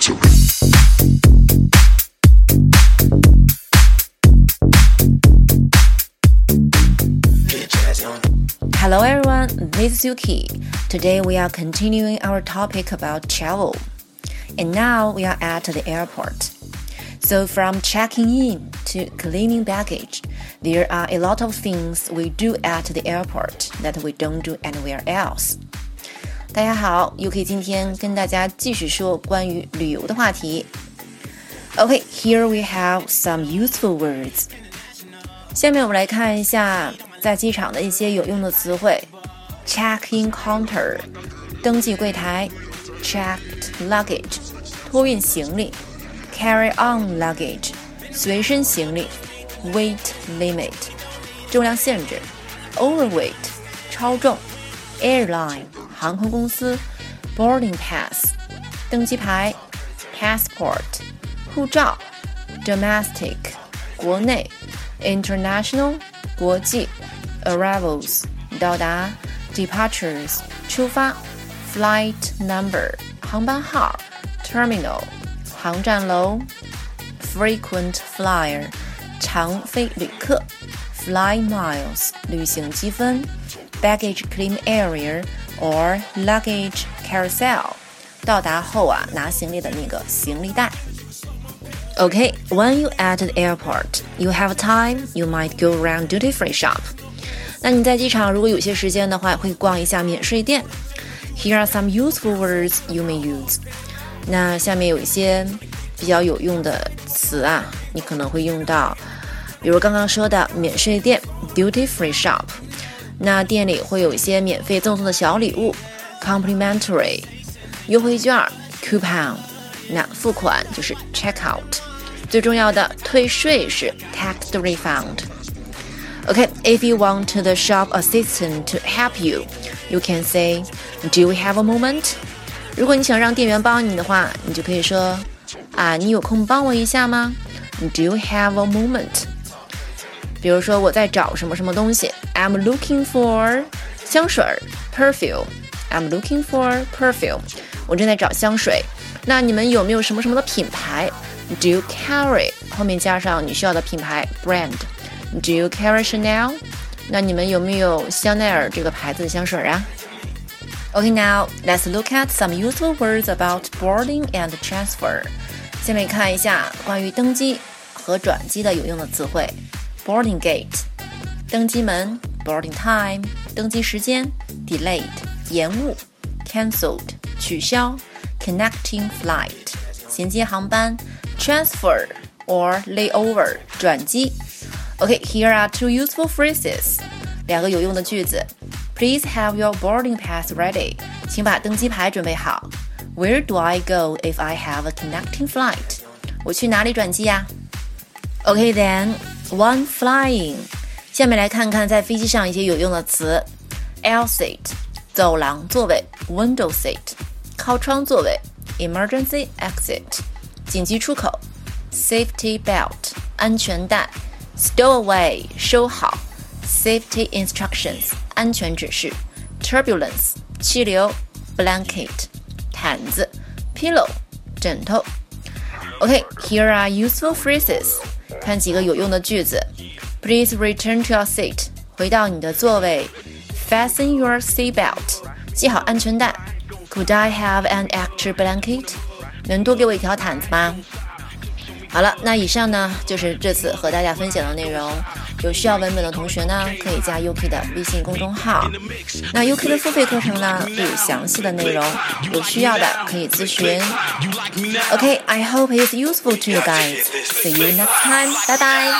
Hello everyone, this is Yuki. Today we are continuing our topic about travel. And now we are at the airport. So from checking in to cleaning baggage, there are a lot of things we do at the airport that we don't do anywhere else. 大家好，Yuki here we have some useful words. 下面我们来看一下在机场的一些有用的词汇。：check-in counter，登记柜台。；checked luggage，托运行李。；carry-on luggage，随身行李。；weight limit，重量限制。；overweight，超重。；airline。航空公司；boarding pass，登机牌；passport，护照；domestic，国内。international 国际，arrivals 到达，departures 出发，flight number 航班号，terminal 航站楼，frequent flyer 常飞旅客，fly miles 旅行积分 ，baggage claim area or luggage carousel 到达后啊拿行李的那个行李袋。Okay, when you at the airport, you have time, you might go around duty free shop. 那你在机场如果有些时间的话，会逛一下免税店。Here are some useful words you may use. 那下面有一些比较有用的词啊，你可能会用到，比如刚刚说的免税店 duty free shop。 那店里会有一些免费赠送的小礼物 complimentary，优惠券 coupon。那付款就是 check out。最重要的退税是 tax refund。OK，if you want the shop assistant to help you, you can say, "Do you have a moment?" 如果你想让店员帮你的话，你就可以说啊，你有空帮我一下吗？Do you have a moment? 比如说我在找什么什么东西，I'm looking for 香水 perfume. I'm looking for perfume. 我正在找香水。那你们有没有什么什么的品牌？do you carry 后面加上你需要的品牌 brand？Do you carry Chanel？那你们有没有香奈儿这个牌子的香水啊？Okay, now let's look at some useful words about boarding and transfer. 下面看一下关于登机和转机的有用的词汇 ：boarding gate，登机门；boarding time，登机时间；delayed，延误；cancelled，取消；connecting flight，衔接航班。transfer or layover 转机。Okay, here are two useful phrases. 两个有用的句子。Please have your boarding pass ready. 请把登机牌准备好。Where do I go if I have a connecting flight? 我去哪里转机呀？Okay then, one flying. 下面来看看在飞机上一些有用的词：aisle seat 走廊座位，window seat 靠窗座位，emergency exit 紧急出口，safety belt 安全带，stowaway 收好，safety instructions 安全指示，turbulence 气流，blanket 毯子，pillow 枕头。OK，here、okay, are useful phrases， 看几个有用的句子。Please return to your seat，回到你的座位。Fasten your seat belt，系好安全带。Could I have an extra blanket？能多给我一条毯子吗？好了，那以上呢就是这次和大家分享的内容。有需要文本的同学呢，可以加 UK 的微信公众号。那 UK 的付费课程呢，有详细的内容，有需要的可以咨询。OK，I hope it's useful to you guys. See you next time. Bye bye.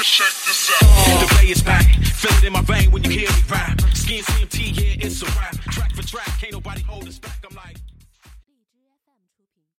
Check this out. The play is back. Feel it in my vein when you hear me